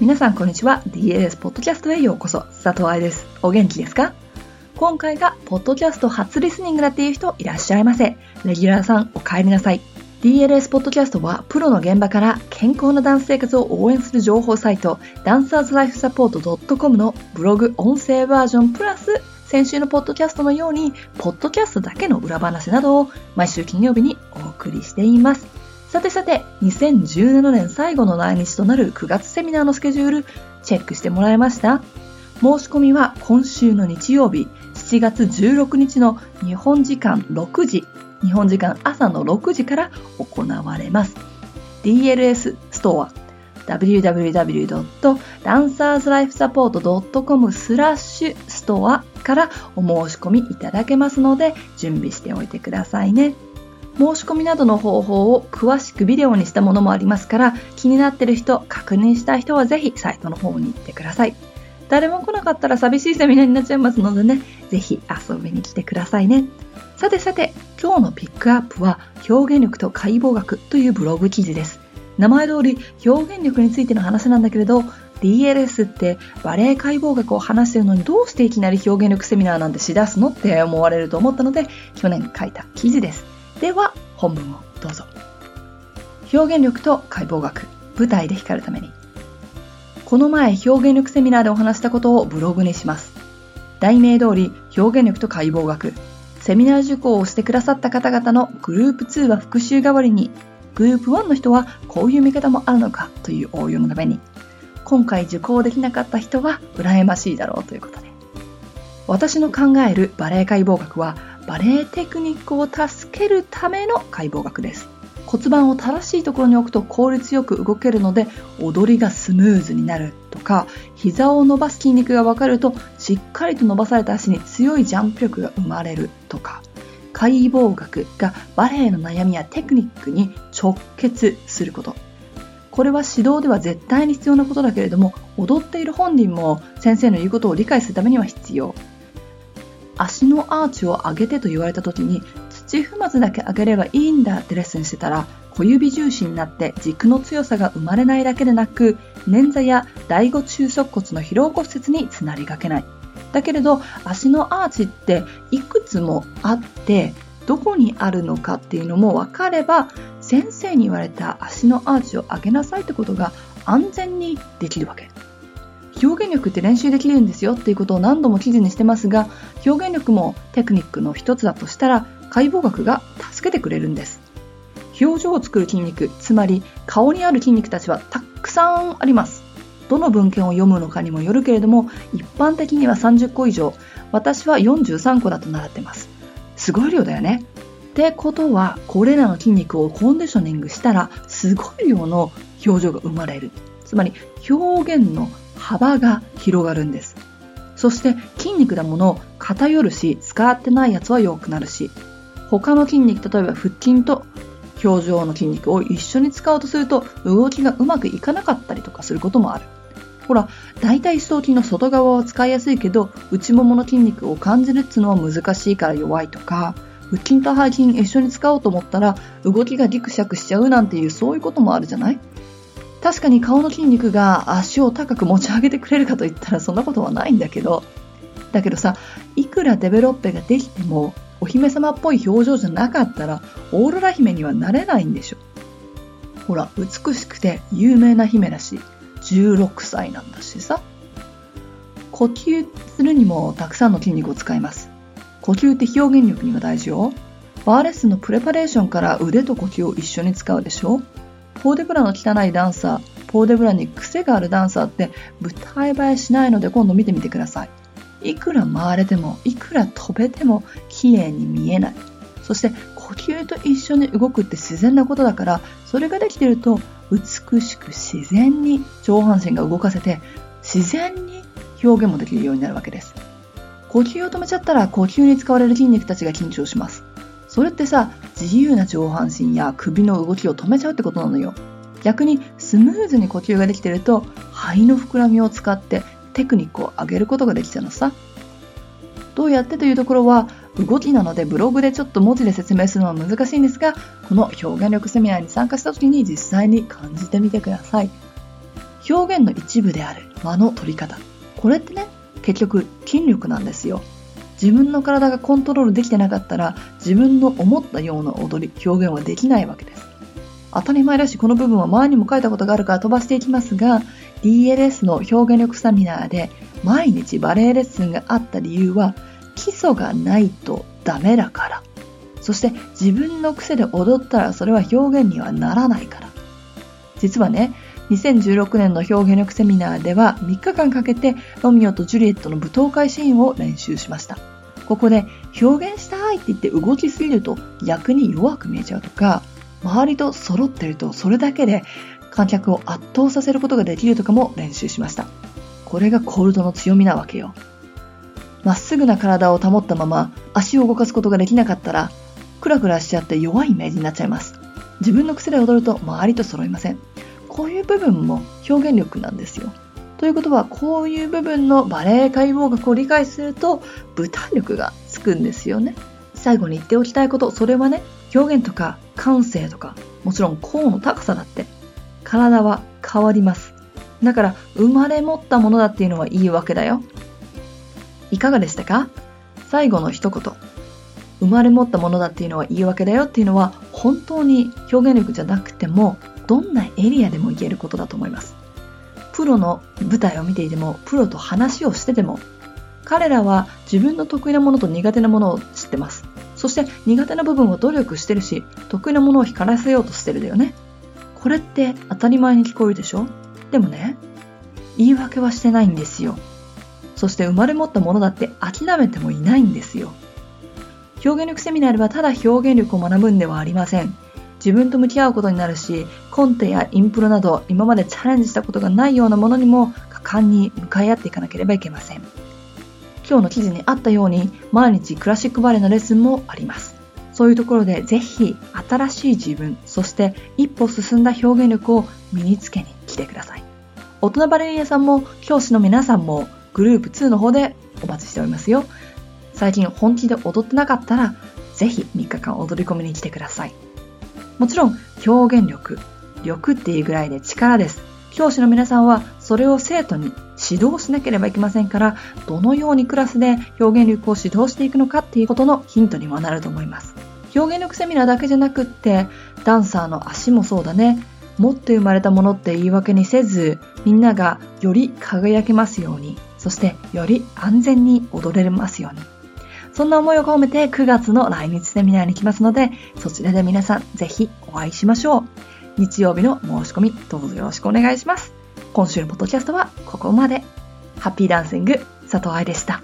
皆さんこんにちは。DLS ポッドキャストへようこそ。佐藤愛です。お元気ですか？今回がポッドキャスト初リスニングだっていう人いらっしゃいませ。レギュラーさんお帰りなさい。DLS ポッドキャストはプロの現場から健康なダンス生活を応援する情報サイトダンサーズライフサポート .com のブログ音声バージョンプラス先週のポッドキャストのようにポッドキャストだけの裏話などを毎週金曜日にお送りしています。さてさて、2017年最後の来日となる9月セミナーのスケジュール、チェックしてもらえました？申し込みは今週の日曜日、7月16日の日本時間6時、日本時間朝の6時から行われます。DLS ストア www.dancerslifesupport.com スラッシュストアからお申し込みいただけますので準備しておいてくださいね。申し込みなどの方法を詳しくビデオにしたものもありますから気になってる人、確認したい人はぜひサイトの方に行ってください。誰も来なかったら寂しいセミナーになっちゃいますのでね、ぜひ遊びに来てくださいね。さてさて、今日のピックアップは表現力と解剖学というブログ記事です。名前通り表現力についての話なんだけれど、DLS ってバレエ解剖学を話してるのにどうしていきなり表現力セミナーなんてしだすのって思われると思ったので、去年書いた記事です。では本文をどうぞ。表現力と解剖学舞台で光るために。この前表現力セミナーでお話したことをブログにします。題名通り表現力と解剖学セミナー受講をしてくださった方々のグループ2は復習代わりにグループ1の人はこういう見方もあるのかという応用のために今回受講できなかった人は羨ましいだろうということで。私の考えるバレエ解剖学はバレエテクニックを助けるための解剖学です。骨盤を正しいところに置くと効率よく動けるので踊りがスムーズになるとか膝を伸ばす筋肉が分かるとしっかりと伸ばされた足に強いジャンプ力が生まれるとか解剖学がバレエの悩みやテクニックに直結すること。これは指導では絶対に必要なことだけれども踊っている本人も先生の言うことを理解するためには必要。足のアーチを上げてと言われた時に土踏まずだけ上げればいいんだってレッスンしてたら小指重心になって軸の強さが生まれないだけでなく捻挫や第五中足骨の疲労骨折につなりがけない。だけれど足のアーチっていくつもあってどこにあるのかっていうのも分かれば先生に言われた足のアーチを上げなさいってことが安全にできるわけ。表現力って練習できるんですよっていうことを何度も記事にしてますが表現力もテクニックの一つだとしたら解剖学が助けてくれるんです。表情を作る筋肉つまり顔にある筋肉たちはたくさんあります。どの文献を読むのかにもよるけれども一般的には30個以上私は43個だと習ってます。すごい量だよね。ってことはこれらの筋肉をコンディショニングしたらすごい量の表情が生まれる。つまり表現の幅が広がるんです。そして筋肉だものを偏るし、使ってないやつは弱くなるし、他の筋肉、例えば腹筋と表情の筋肉を一緒に使おうとすると動きがうまくいかなかったりとかすることもある。ほら、大体四頭筋の外側は使いやすいけど、内ももの筋肉を感じるっつうのは難しいから弱いとか、腹筋と背筋一緒に使おうと思ったら動きがギクシャクしちゃうなんていうそういうこともあるじゃない？確かに顔の筋肉が足を高く持ち上げてくれるかといったらそんなことはないんだけど、だけどさ、いくらデベロッペができても、お姫様っぽい表情じゃなかったら、オーロラ姫にはなれないんでしょ。ほら、美しくて有名な姫だし、16歳なんだしさ。呼吸するにもたくさんの筋肉を使います。呼吸って表現力には大事よ。バーレッスンのプレパレーションから腕と呼吸を一緒に使うでしょポーデブラの汚いダンサー、ポーデブラに癖があるダンサーって舞台映えしないので今度見てみてください。いくら回れても、いくら飛べても綺麗に見えない。そして呼吸と一緒に動くって自然なことだから、それができてると美しく自然に上半身が動かせて、自然に表現もできるようになるわけです。呼吸を止めちゃったら呼吸に使われる筋肉たちが緊張します。それってさ、自由な上半身や首の動きを止めちゃうってことなのよ。逆にスムーズに呼吸ができてると肺の膨らみを使ってテクニックを上げることができちゃうのさ。どうやってというところは動きなのでブログでちょっと文字で説明するのは難しいんですが、この表現力セミナーに参加した時に実際に感じてみてください。表現の一部である間の取り方。これってね、結局筋力なんですよ。自分の体がコントロールできてなかったら自分の思ったような踊り、表現はできないわけです。当たり前だし、この部分は前にも書いたことがあるから飛ばしていきますが、DLS の表現力セミナーで毎日バレエレッスンがあった理由は基礎がないとダメだから。そして自分の癖で踊ったらそれは表現にはならないから。実はね、2016年の表現力セミナーでは3日間かけてロミオとジュリエットの舞踏会シーンを練習しました。ここで表現したいって言って動きすぎると逆に弱く見えちゃうとか、周りと揃ってるとそれだけで観客を圧倒させることができるとかも練習しました。これがコールドの強みなわけよ。まっすぐな体を保ったまま足を動かすことができなかったら、クラクラしちゃって弱いイメージになっちゃいます。自分の癖で踊ると周りと揃いません。こういう部分も表現力なんですよ。ということは、こういう部分のバレエ解剖学を理解すると、舞台力がつくんですよね。最後に言っておきたいこと、それはね、表現とか感性とか、もちろん甲の高さだって、体は変わります。だから、生まれ持ったものだっていうのはいいわけだよ。いかがでしたか？最後の一言。生まれ持ったものだっていうのはいいわけだよっていうのは、本当に表現力じゃなくても、どんなエリアでも言えることだと思います。プロの舞台を見ていても、プロと話をしてても、彼らは自分の得意なものと苦手なものを知ってます。そして苦手な部分を努力してるし、得意なものを光らせようとしてるだよね。これって当たり前に聞こえるでしょ？でもね、言い訳はしてないんですよ。そして生まれ持ったものだって諦めてもいないんですよ。表現力セミナーではただ表現力を学ぶんではありません。自分と向き合うことになるし、コンテやインプロなど今までチャレンジしたことがないようなものにも果敢に向かい合っていかなければいけません。今日の記事にあったように毎日クラシックバレエのレッスンもあります。そういうところでぜひ新しい自分、そして一歩進んだ表現力を身につけに来てください。大人バレリアさんも教師の皆さんもグループ2の方でお待ちしておりますよ。最近本気で踊ってなかったらぜひ3日間踊り込みに来てください。もちろん表現力、力っていうぐらいで力です。教師の皆さんはそれを生徒に指導しなければいけませんから、どのようにクラスで表現力を指導していくのかっていうことのヒントにもなると思います。表現力セミナーだけじゃなくって、ダンサーの足もそうだね。持って生まれたものって言い訳にせず、みんながより輝けますように、そしてより安全に踊れますように。そんな思いを込めて9月の来日セミナーに来ますので、そちらで皆さんぜひお会いしましょう。日曜日の申し込みどうぞよろしくお願いします。今週のポッドキャストはここまで。ハッピーダンシング佐藤愛でした。